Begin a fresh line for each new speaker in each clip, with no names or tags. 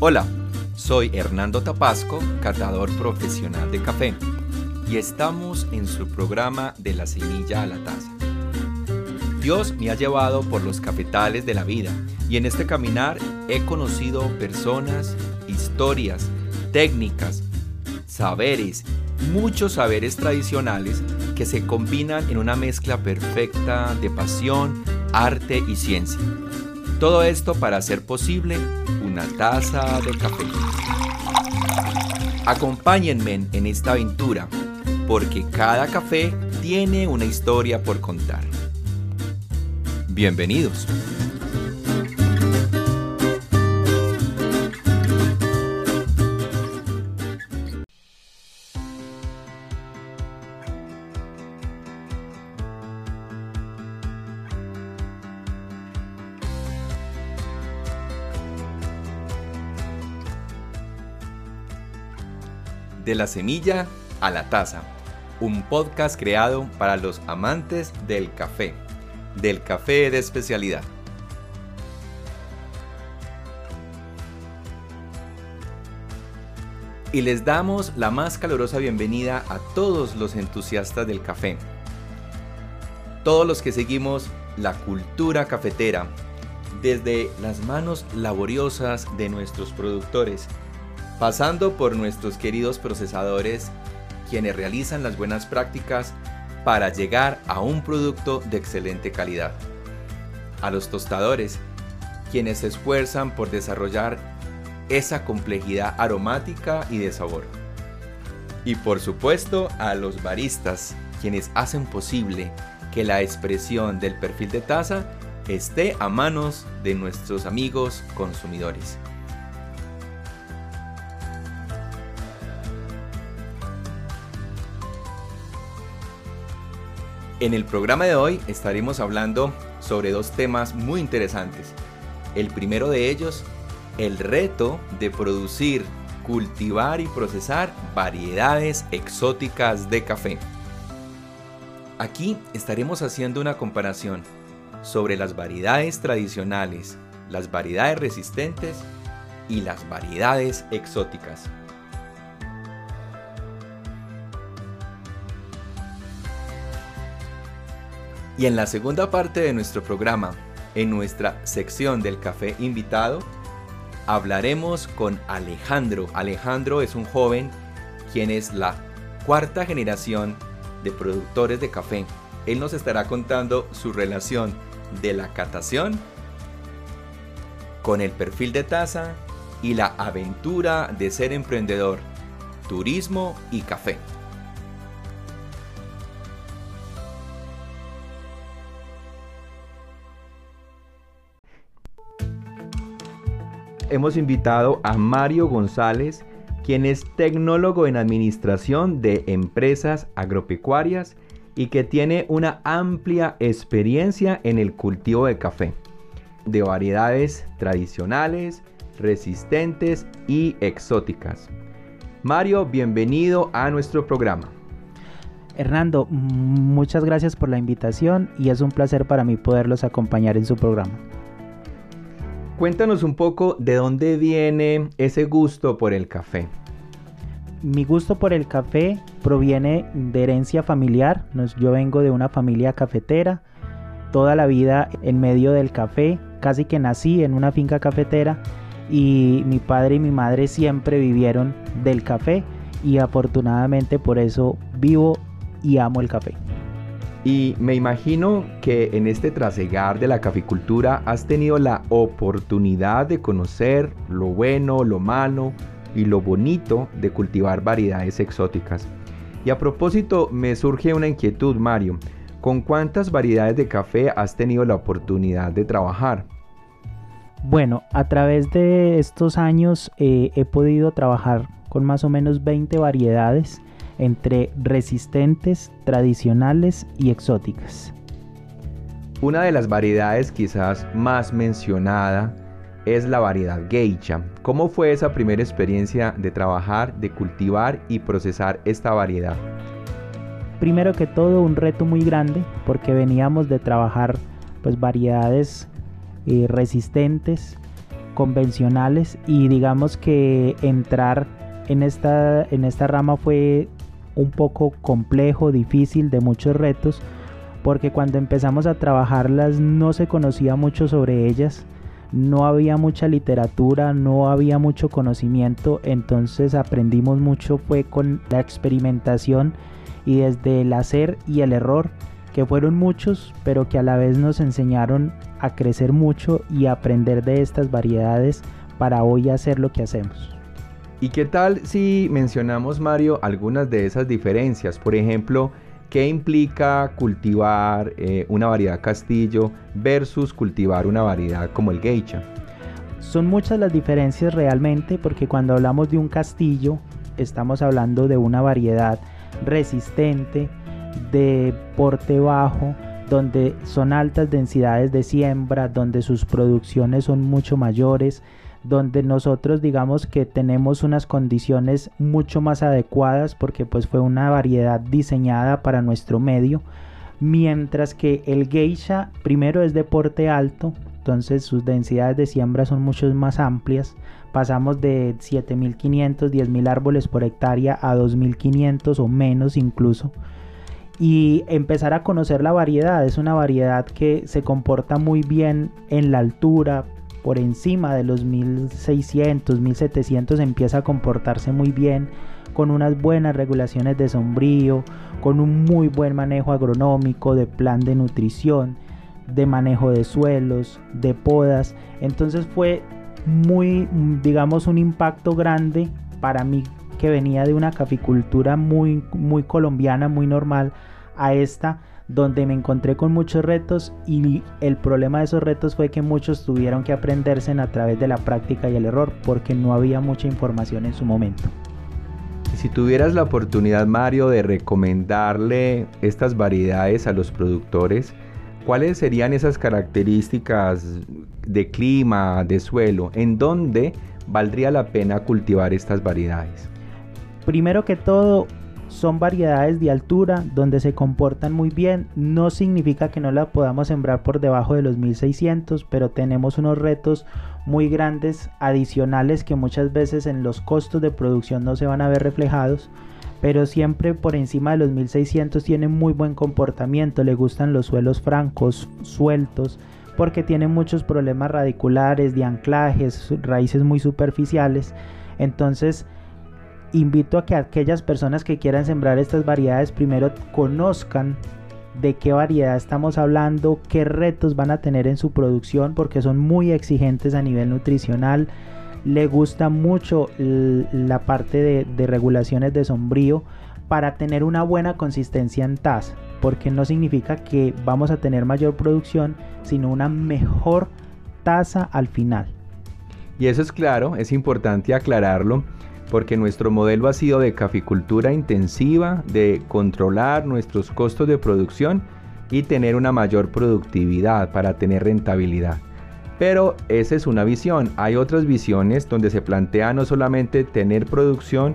Hola, soy Hernando Tapasco, catador profesional de café, y estamos en su programa de la semilla a la taza. Dios me ha llevado por los cafetales de la vida y en este caminar he conocido personas, historias, técnicas, saberes, muchos saberes tradicionales que se combinan en una mezcla perfecta de pasión, arte y ciencia. Todo esto para hacer posible una taza de café. Acompáñenme en esta aventura, porque cada café tiene una historia por contar. Bienvenidos. De la semilla a la taza, un podcast creado para los amantes del café, del café de especialidad. Y les damos la más calurosa bienvenida a todos los entusiastas del café, todos los que seguimos la cultura cafetera, desde las manos laboriosas de nuestros productores, pasando por nuestros queridos procesadores, quienes realizan las buenas prácticas para llegar a un producto de excelente calidad. A los tostadores, quienes se esfuerzan por desarrollar esa complejidad aromática y de sabor. Y por supuesto a los baristas, quienes hacen posible que la expresión del perfil de taza esté a manos de nuestros amigos consumidores. En el programa de hoy estaremos hablando sobre dos temas muy interesantes. El primero de ellos, el reto de producir, cultivar y procesar variedades exóticas de café. Aquí estaremos haciendo una comparación sobre las variedades tradicionales, las variedades resistentes y las variedades exóticas. Y en la segunda parte de nuestro programa, en nuestra sección del café invitado, hablaremos con Alejandro. Alejandro es un joven quien es la cuarta generación de productores de café. Él nos estará contando su relación de la catación con el perfil de taza y la aventura de ser emprendedor, turismo y café. Hemos invitado a Mario González, quien es tecnólogo en administración de empresas agropecuarias y que tiene una amplia experiencia en el cultivo de café, de variedades tradicionales, resistentes y exóticas. Mario, bienvenido a nuestro programa.
Hernando, muchas gracias por la invitación y es un placer para mí poderlos acompañar en su programa.
Cuéntanos un poco de dónde viene ese gusto por el café.
Mi gusto por el café proviene de herencia familiar. Yo vengo de una familia cafetera. Toda la vida en medio del café. Casi que nací en una finca cafetera. Y mi padre y mi madre siempre vivieron del café. Y afortunadamente por eso vivo y amo el café.
Y me imagino que en este trasegar de la caficultura has tenido la oportunidad de conocer lo bueno, lo malo y lo bonito de cultivar variedades exóticas. Y a propósito, me surge una inquietud, Mario. ¿Con cuántas variedades de café has tenido la oportunidad de trabajar?
Bueno, a través de estos años eh, he podido trabajar con más o menos 20 variedades entre resistentes, tradicionales y exóticas.
Una de las variedades quizás más mencionada es la variedad geisha. ¿Cómo fue esa primera experiencia de trabajar, de cultivar y procesar esta variedad?
Primero que todo un reto muy grande porque veníamos de trabajar pues variedades eh, resistentes convencionales y digamos que entrar en esta, en esta rama fue un poco complejo, difícil, de muchos retos, porque cuando empezamos a trabajarlas no se conocía mucho sobre ellas, no había mucha literatura, no había mucho conocimiento, entonces aprendimos mucho fue con la experimentación y desde el hacer y el error, que fueron muchos, pero que a la vez nos enseñaron a crecer mucho y aprender de estas variedades para hoy hacer lo que hacemos.
¿Y qué tal si mencionamos, Mario, algunas de esas diferencias? Por ejemplo, ¿qué implica cultivar eh, una variedad castillo versus cultivar una variedad como el geisha?
Son muchas las diferencias realmente porque cuando hablamos de un castillo estamos hablando de una variedad resistente, de porte bajo, donde son altas densidades de siembra, donde sus producciones son mucho mayores, donde nosotros digamos que tenemos unas condiciones mucho más adecuadas porque pues fue una variedad diseñada para nuestro medio, mientras que el geisha primero es de porte alto, entonces sus densidades de siembra son mucho más amplias, pasamos de 7500, 10000 árboles por hectárea a 2500 o menos incluso y empezar a conocer la variedad. Es una variedad que se comporta muy bien en la altura, por encima de los 1600, 1700 empieza a comportarse muy bien, con unas buenas regulaciones de sombrío, con un muy buen manejo agronómico, de plan de nutrición, de manejo de suelos, de podas. Entonces fue muy, digamos, un impacto grande para mí que venía de una caficultura muy, muy colombiana, muy normal, a esta donde me encontré con muchos retos y el problema de esos retos fue que muchos tuvieron que aprenderse a través de la práctica y el error porque no había mucha información en su momento.
Y si tuvieras la oportunidad, Mario, de recomendarle estas variedades a los productores, ¿cuáles serían esas características de clima, de suelo, en donde valdría la pena cultivar estas variedades?
Primero que todo, son variedades de altura donde se comportan muy bien. No significa que no la podamos sembrar por debajo de los 1600, pero tenemos unos retos muy grandes adicionales que muchas veces en los costos de producción no se van a ver reflejados. Pero siempre por encima de los 1600 tienen muy buen comportamiento. Le gustan los suelos francos, sueltos, porque tienen muchos problemas radiculares, de anclajes, raíces muy superficiales. Entonces, invito a que aquellas personas que quieran sembrar estas variedades primero conozcan de qué variedad estamos hablando, qué retos van a tener en su producción, porque son muy exigentes a nivel nutricional. Le gusta mucho la parte de, regulaciones de sombrío para tener una buena consistencia en tasa, porque no significa que vamos a tener mayor producción, sino una mejor tasa al final.
Y eso es claro, es importante aclararlo porque nuestro modelo ha sido de caficultura intensiva, de controlar nuestros costos de producción y tener una mayor productividad para tener rentabilidad. Pero esa es una visión. Hay otras visiones donde se plantea no solamente tener producción,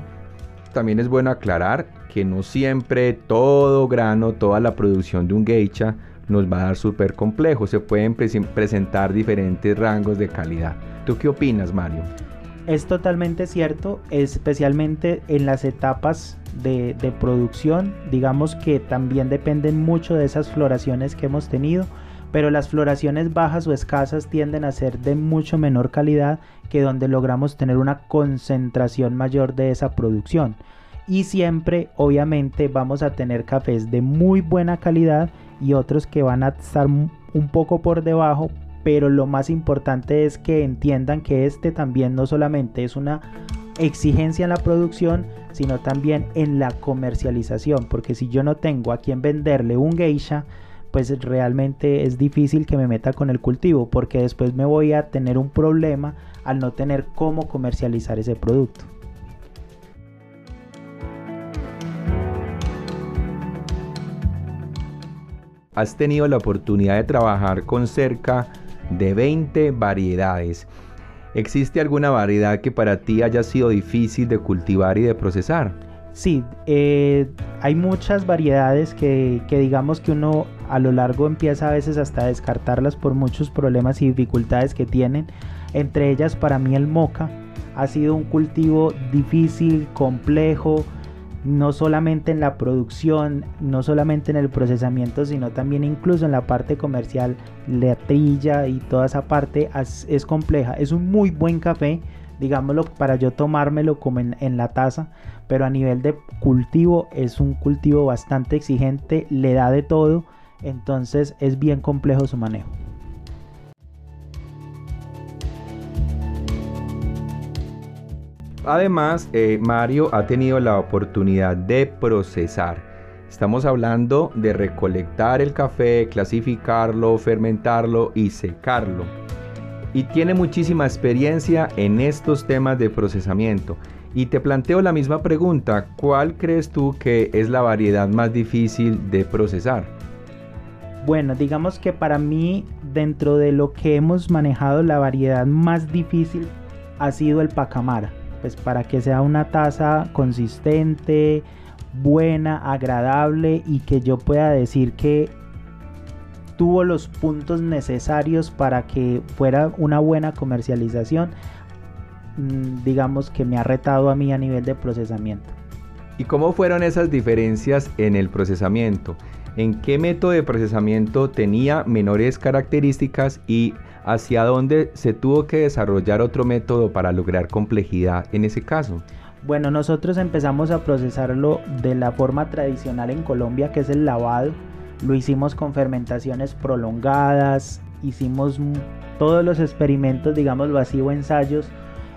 también es bueno aclarar que no siempre todo grano, toda la producción de un geisha nos va a dar súper complejo. Se pueden presentar diferentes rangos de calidad. ¿Tú qué opinas, Mario?
Es totalmente cierto, especialmente en las etapas de, producción. Digamos que también dependen mucho de esas floraciones que hemos tenido, pero las floraciones bajas o escasas tienden a ser de mucho menor calidad que donde logramos tener una concentración mayor de esa producción. Y siempre, obviamente, vamos a tener cafés de muy buena calidad y otros que van a estar un poco por debajo pero lo más importante es que entiendan que este también no solamente es una exigencia en la producción, sino también en la comercialización, porque si yo no tengo a quien venderle un geisha, pues realmente es difícil que me meta con el cultivo, porque después me voy a tener un problema al no tener cómo comercializar ese producto.
Has tenido la oportunidad de trabajar con cerca de 20 variedades. ¿Existe alguna variedad que para ti haya sido difícil de cultivar y de procesar?
Sí, eh, hay muchas variedades que, que, digamos que uno a lo largo empieza a veces hasta a descartarlas por muchos problemas y dificultades que tienen. Entre ellas para mí el moca ha sido un cultivo difícil, complejo, no solamente en la producción, no solamente en el procesamiento, sino también incluso en la parte comercial, la trilla y toda esa parte es, compleja. Es un muy buen café, digámoslo, para yo tomármelo como en, en la taza, pero a nivel de cultivo es un cultivo bastante exigente, le da de todo, entonces es bien complejo su manejo.
Además, eh, Mario ha tenido la oportunidad de procesar. Estamos hablando de recolectar el café, clasificarlo, fermentarlo y secarlo. Y tiene muchísima experiencia en estos temas de procesamiento. Y te planteo la misma pregunta, ¿cuál crees tú que es la variedad más difícil de procesar?
Bueno, digamos que para mí, dentro de lo que hemos manejado, la variedad más difícil ha sido el pacamara pues para que sea una taza consistente, buena, agradable y que yo pueda decir que tuvo los puntos necesarios para que fuera una buena comercialización, mm, digamos que me ha retado a mí a nivel de procesamiento.
¿Y cómo fueron esas diferencias en el procesamiento? ¿En qué método de procesamiento tenía menores características y hacia dónde se tuvo que desarrollar otro método para lograr complejidad en ese caso.
Bueno, nosotros empezamos a procesarlo de la forma tradicional en Colombia, que es el lavado. Lo hicimos con fermentaciones prolongadas, hicimos todos los experimentos, digamos vacío ensayos.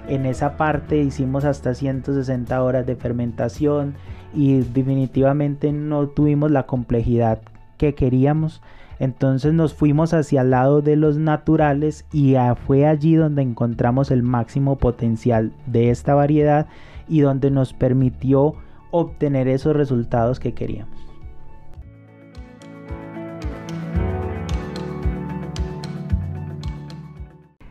En esa parte hicimos hasta 160 horas de fermentación y definitivamente no tuvimos la complejidad que queríamos. Entonces nos fuimos hacia el lado de los naturales y fue allí donde encontramos el máximo potencial de esta variedad y donde nos permitió obtener esos resultados que queríamos.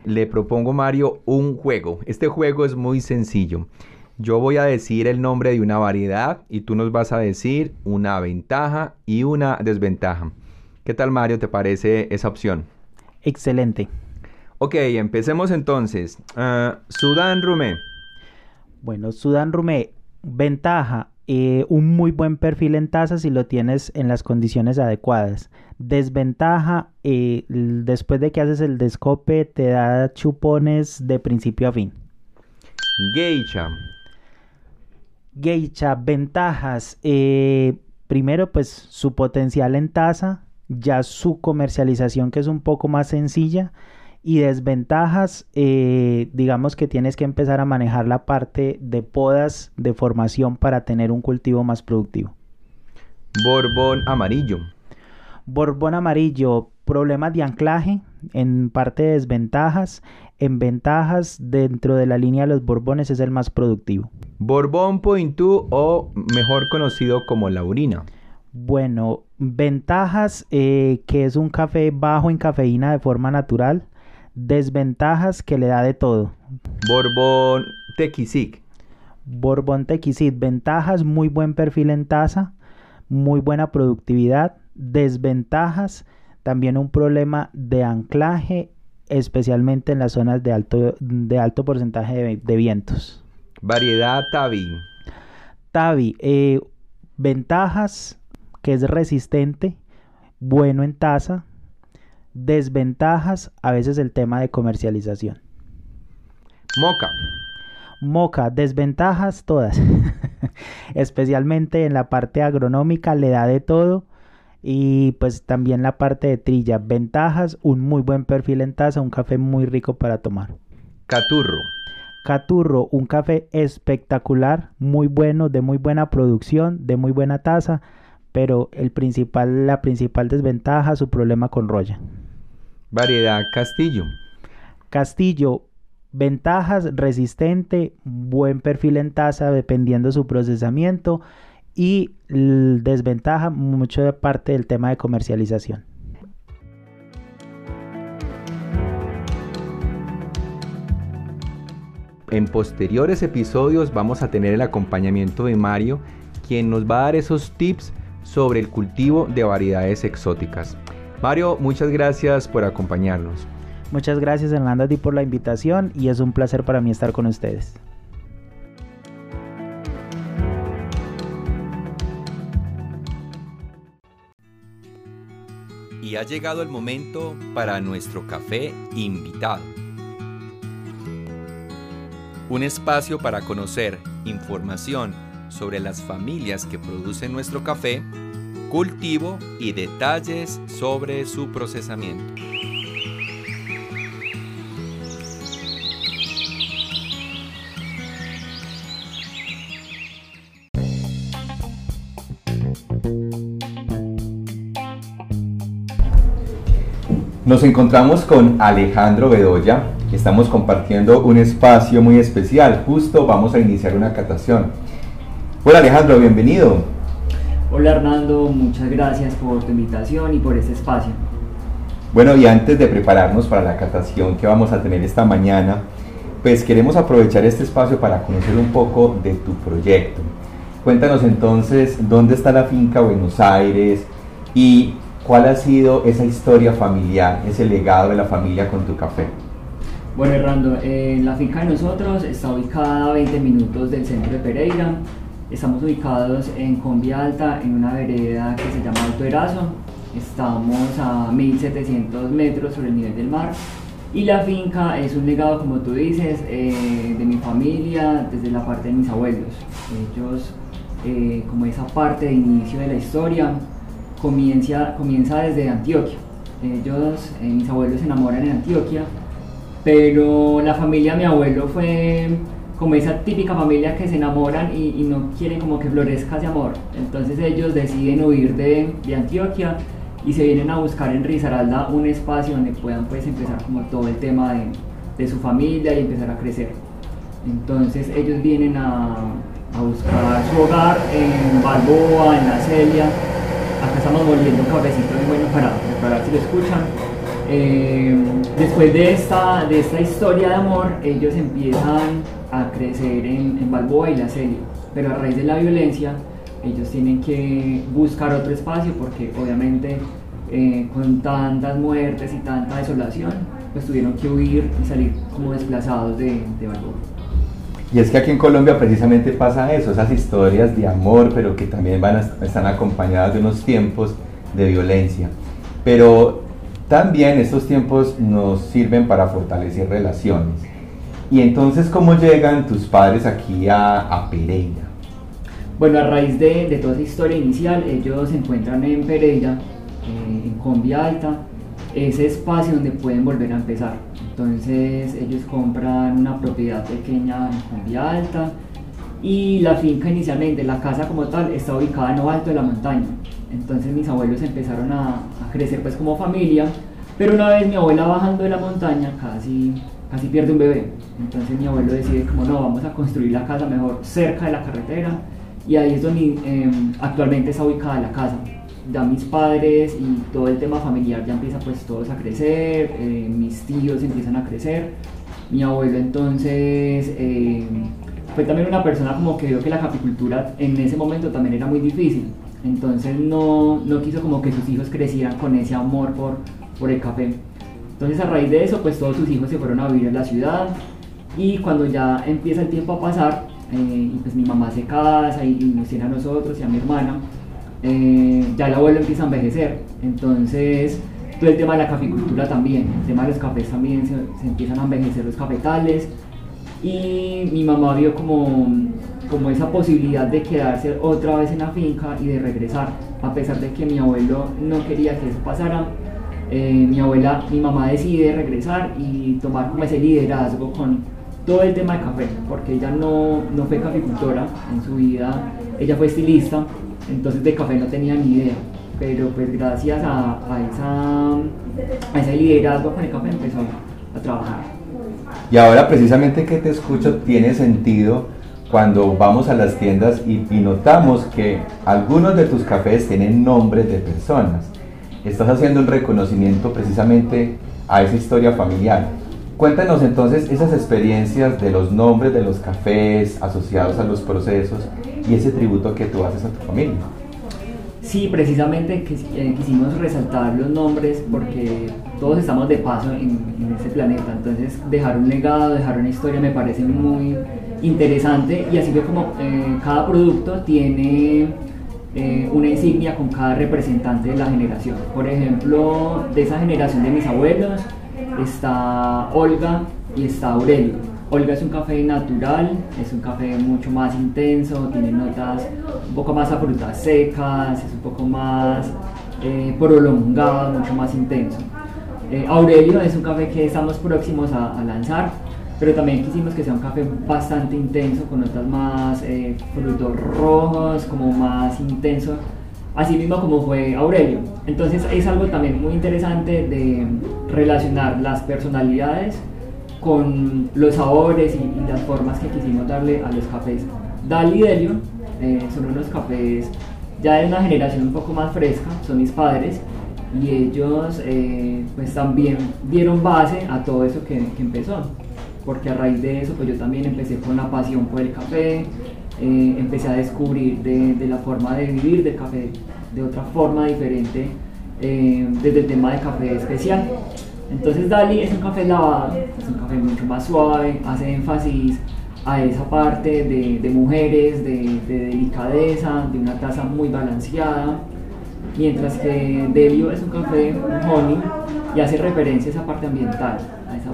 Le propongo Mario un juego. Este juego es muy sencillo. Yo voy a decir el nombre de una variedad y tú nos vas a decir una ventaja y una desventaja. ¿Qué tal Mario? ¿Te parece esa opción?
Excelente.
Ok, empecemos entonces. Uh, Sudán Rumé.
Bueno, Sudán Rumé, ventaja, eh, un muy buen perfil en taza si lo tienes en las condiciones adecuadas. Desventaja, eh, después de que haces el descope te da chupones de principio a fin.
Geisha.
Geisha, ventajas. Eh, primero, pues su potencial en taza ya su comercialización que es un poco más sencilla y desventajas, eh, digamos que tienes que empezar a manejar la parte de podas de formación para tener un cultivo más productivo.
Borbón amarillo.
Borbón amarillo, problemas de anclaje, en parte de desventajas, en ventajas dentro de la línea de los borbones es el más productivo.
Borbón Pointú o mejor conocido como laurina.
Bueno, ventajas eh, que es un café bajo en cafeína de forma natural. Desventajas que le da de todo.
Borbón Tequisic.
Borbón Tequisic. Ventajas, muy buen perfil en taza, muy buena productividad. Desventajas, también un problema de anclaje, especialmente en las zonas de alto, de alto porcentaje de, vientos.
Variedad Tavi.
Tavi, eh, ventajas, que es resistente, bueno en tasa, desventajas, a veces el tema de comercialización.
Moca.
Moca, desventajas todas, especialmente en la parte agronómica, le da de todo y pues también la parte de trilla. Ventajas, un muy buen perfil en taza, un café muy rico para tomar.
Caturro.
Caturro, un café espectacular, muy bueno, de muy buena producción, de muy buena taza, pero el principal, la principal desventaja, su problema con roya.
Variedad Castillo.
Castillo, ventajas, resistente, buen perfil en taza dependiendo su procesamiento y desventaja mucho de parte del tema de comercialización.
En posteriores episodios vamos a tener el acompañamiento de Mario, quien nos va a dar esos tips sobre el cultivo de variedades exóticas. Mario, muchas gracias por acompañarnos.
Muchas gracias Hernando a ti por la invitación y es un placer para mí estar con ustedes.
Y ha llegado el momento para nuestro café invitado. Un espacio para conocer información sobre las familias que producen nuestro café, cultivo y detalles sobre su procesamiento. Nos encontramos con Alejandro Bedoya, estamos compartiendo un espacio muy especial. Justo vamos a iniciar una catación. Hola Alejandro, bienvenido.
Hola Hernando, muchas gracias por tu invitación y por este espacio.
Bueno, y antes de prepararnos para la catación que vamos a tener esta mañana, pues queremos aprovechar este espacio para conocer un poco de tu proyecto. Cuéntanos entonces dónde está la finca Buenos Aires y ¿Cuál ha sido esa historia familiar, ese legado de la familia con tu café?
Bueno, Hernando, eh, la finca de nosotros está ubicada a 20 minutos del centro de Pereira. Estamos ubicados en Combia Alta, en una vereda que se llama Alto Erazo. Estamos a 1700 metros sobre el nivel del mar. Y la finca es un legado, como tú dices, eh, de mi familia, desde la parte de mis abuelos. Ellos, eh, como esa parte de inicio de la historia, comienza, comienza desde Antioquia. Ellos, eh, mis abuelos se enamoran en Antioquia, pero la familia de mi abuelo fue como esa típica familia que se enamoran y, no quieren como que florezca ese amor. Entonces ellos deciden huir de, de, Antioquia y se vienen a buscar en Risaralda un espacio donde puedan pues empezar como todo el tema de, de su familia y empezar a crecer. Entonces ellos vienen a, a buscar su hogar en Balboa, en La Celia, acá estamos volviendo un cafecito muy bueno para, para si lo escuchan. Eh, después de esta, de esta historia de amor, ellos empiezan a crecer en, en Balboa y la serie, pero a raíz de la violencia, ellos tienen que buscar otro espacio porque obviamente eh, con tantas muertes y tanta desolación, pues tuvieron que huir y salir como desplazados de, de Balboa.
Y es que aquí en Colombia precisamente pasa eso, esas historias de amor, pero que también van están acompañadas de unos tiempos de violencia. Pero también estos tiempos nos sirven para fortalecer relaciones. Y entonces, ¿cómo llegan tus padres aquí a, a Pereira?
Bueno, a raíz de, de, toda esa historia inicial, ellos se encuentran en Pereira, eh, en Combia Alta, ese espacio donde pueden volver a empezar. Entonces ellos compran una propiedad pequeña en Cumbia Alta y la finca inicialmente, la casa como tal, está ubicada en lo alto de la montaña. Entonces mis abuelos empezaron a, crecer pues como familia, pero una vez mi abuela bajando de la montaña casi, casi pierde un bebé. Entonces mi abuelo decide como no, vamos a construir la casa mejor cerca de la carretera y ahí es donde em, actualmente está ubicada la casa. Ya mis padres y todo el tema familiar ya empieza pues todos a crecer, eh, mis tíos empiezan a crecer, mi abuelo entonces eh, fue también una persona como que vio que la capicultura en ese momento también era muy difícil, entonces no, no quiso como que sus hijos crecieran con ese amor por, por el café. Entonces a raíz de eso pues todos sus hijos se fueron a vivir en la ciudad y cuando ya empieza el tiempo a pasar eh, y pues mi mamá se casa y, nos tiene a nosotros y a mi hermana, eh, ya el abuelo empieza a envejecer. Entonces, todo el tema de la caficultura también, el tema de los cafés también, se, empiezan a envejecer los cafetales. Y mi mamá vio como, como esa posibilidad de quedarse otra vez en la finca y de regresar, a pesar de que mi abuelo no quería que eso pasara. Eh, mi abuela, mi mamá decide regresar y tomar como ese liderazgo con todo el tema de café, porque ella no, no fue caficultora en su vida, ella fue estilista, entonces de café no tenía ni idea, pero pues gracias a, esa, a ese liderazgo con el café empezó a trabajar.
Y ahora precisamente que te escucho tiene sentido cuando vamos a las tiendas y, y, notamos que algunos de tus cafés tienen nombres de personas. Estás haciendo un reconocimiento precisamente a esa historia familiar. Cuéntanos entonces esas experiencias de los nombres de los cafés asociados a los procesos y ese tributo que tú haces a tu familia.
Sí, precisamente eh, quisimos resaltar los nombres porque todos estamos de paso en, en este planeta, entonces dejar un legado, dejar una historia me parece muy interesante y así que como eh, cada producto tiene eh, una insignia con cada representante de la generación. Por ejemplo, de esa generación de mis abuelos está Olga y está Aurelio. Olga es un café natural, es un café mucho más intenso, tiene notas un poco más a frutas secas, es un poco más eh, prolongado, mucho más intenso. Eh, Aurelio es un café que estamos próximos a, lanzar, pero también quisimos que sea un café bastante intenso, con notas más eh, frutos rojos, como más intenso, así mismo como fue Aurelio. Entonces es algo también muy interesante de relacionar las personalidades con los sabores y, las formas que quisimos darle a los cafés. Dal y Delio eh, son unos cafés ya de una generación un poco más fresca, son mis padres, y ellos eh, pues también dieron base a todo eso que, empezó, porque a raíz de eso pues yo también empecé con la pasión por el café, eh, empecé a descubrir de, la forma de vivir del café de otra forma diferente desde el tema de café especial. Entonces Dali es un café lavado, es un café mucho más suave, hace énfasis a esa parte de, mujeres, de, delicadeza, de una taza muy balanceada, mientras que Delio es un café, honey, y hace referencia a esa parte ambiental,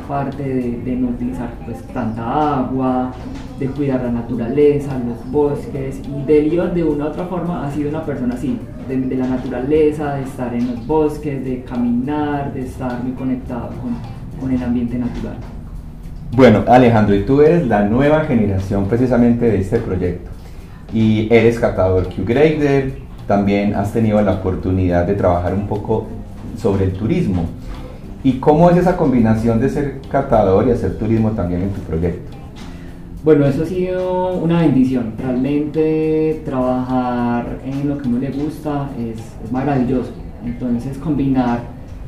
parte de, no utilizar pues, tanta agua, de cuidar la naturaleza, los bosques, y Delio de una u otra forma ha sido una persona así, de, la naturaleza, de estar en los bosques, de caminar, de estar muy conectado con, con el ambiente natural.
Bueno, Alejandro, y tú eres la nueva generación precisamente de este proyecto. Y eres catador Q-Grader, también has tenido la oportunidad de trabajar un poco sobre el turismo. ¿Y cómo es esa combinación de ser catador y hacer turismo también en tu proyecto?
Bueno, eso ha sido una bendición. Realmente trabajar en lo que uno le gusta es, es maravilloso. Entonces combinar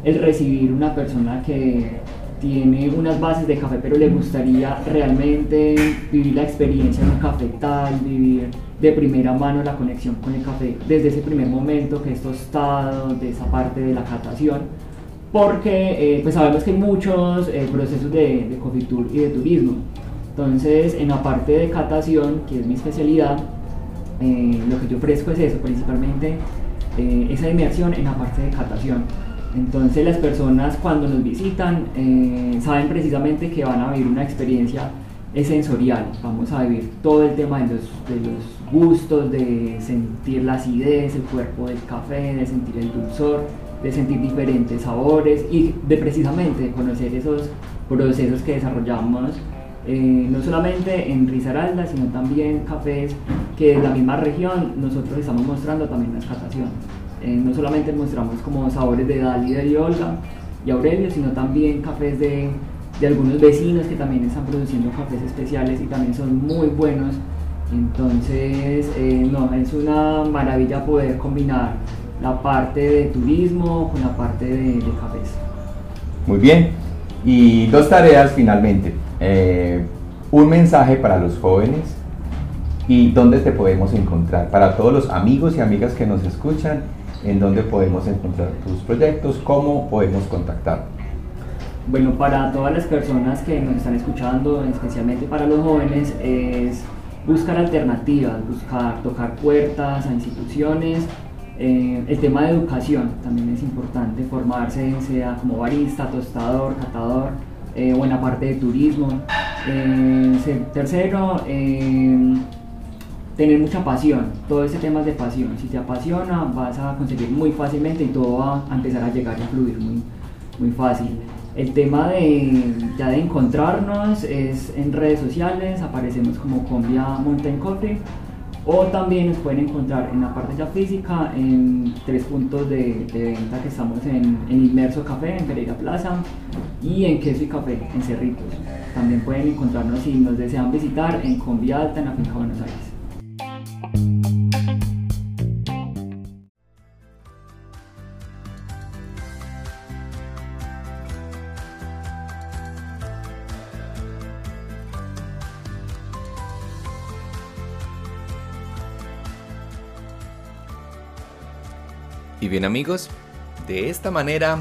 el recibir una persona que tiene unas bases de café, pero le gustaría realmente vivir la experiencia en un cafetal, vivir de primera mano la conexión con el café desde ese primer momento que es tostado, de esa parte de la catación, porque eh, pues sabemos que hay muchos eh, procesos de, de cofitur y de turismo. Entonces, en la parte de catación, que es mi especialidad, eh, lo que yo ofrezco es eso, principalmente esa inmersión en la parte de catación entonces las personas cuando nos visitan eh, saben precisamente que van a vivir una experiencia sensorial. Vamos a vivir todo el tema de los, de los gustos, de sentir la acidez, el cuerpo del café, de sentir el dulzor, de sentir diferentes sabores y de precisamente conocer esos procesos que desarrollamos eh, no solamente en Risaralda, sino también cafés que de la misma región nosotros estamos mostrando también la catación. Eh, no solamente mostramos como sabores de Dali, de Olga y Aurelio, sino también cafés de, de, algunos vecinos que también están produciendo cafés especiales y también son muy buenos. Entonces, eh, no, es una maravilla poder combinar la parte de turismo con la parte de, cafés.
Muy bien. Y dos tareas finalmente. Eh, un mensaje para los jóvenes y dónde te podemos encontrar. Para todos los amigos y amigas que nos escuchan en dónde podemos encontrar tus proyectos, cómo podemos contactar.
Bueno, para todas las personas que nos están escuchando, especialmente para los jóvenes, es buscar alternativas, buscar tocar puertas a instituciones. Eh, el tema de educación también es importante, formarse, sea como barista, tostador, catador, eh, la parte de turismo. Eh, tercero, tener mucha pasión, todo ese tema es de pasión, si te apasiona vas a conseguir muy fácilmente y todo va a empezar a llegar y a fluir muy, muy fácil. El tema de, ya de encontrarnos es en redes sociales, aparecemos como Combia Mountain Coffee o también nos pueden encontrar en la parte ya física en tres puntos de, venta que estamos en, Inmerso Café, en Pereira Plaza y en Queso y Café, en Cerritos. También pueden encontrarnos si nos desean visitar en Combia Alta, en la finca Buenos Aires.
Bien amigos, de esta manera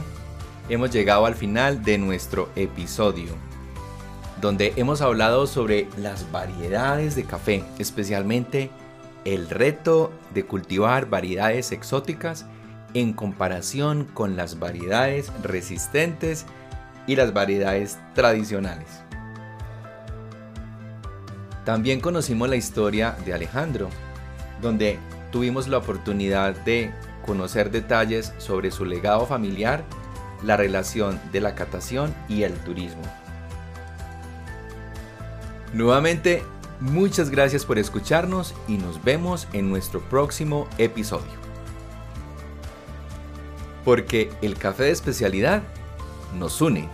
hemos llegado al final de nuestro episodio, donde hemos hablado sobre las variedades de café, especialmente el reto de cultivar variedades exóticas en comparación con las variedades resistentes y las variedades tradicionales. También conocimos la historia de Alejandro, donde tuvimos la oportunidad de conocer detalles sobre su legado familiar, la relación de la catación y el turismo. Nuevamente, muchas gracias por escucharnos y nos vemos en nuestro próximo episodio. Porque el café de especialidad nos une.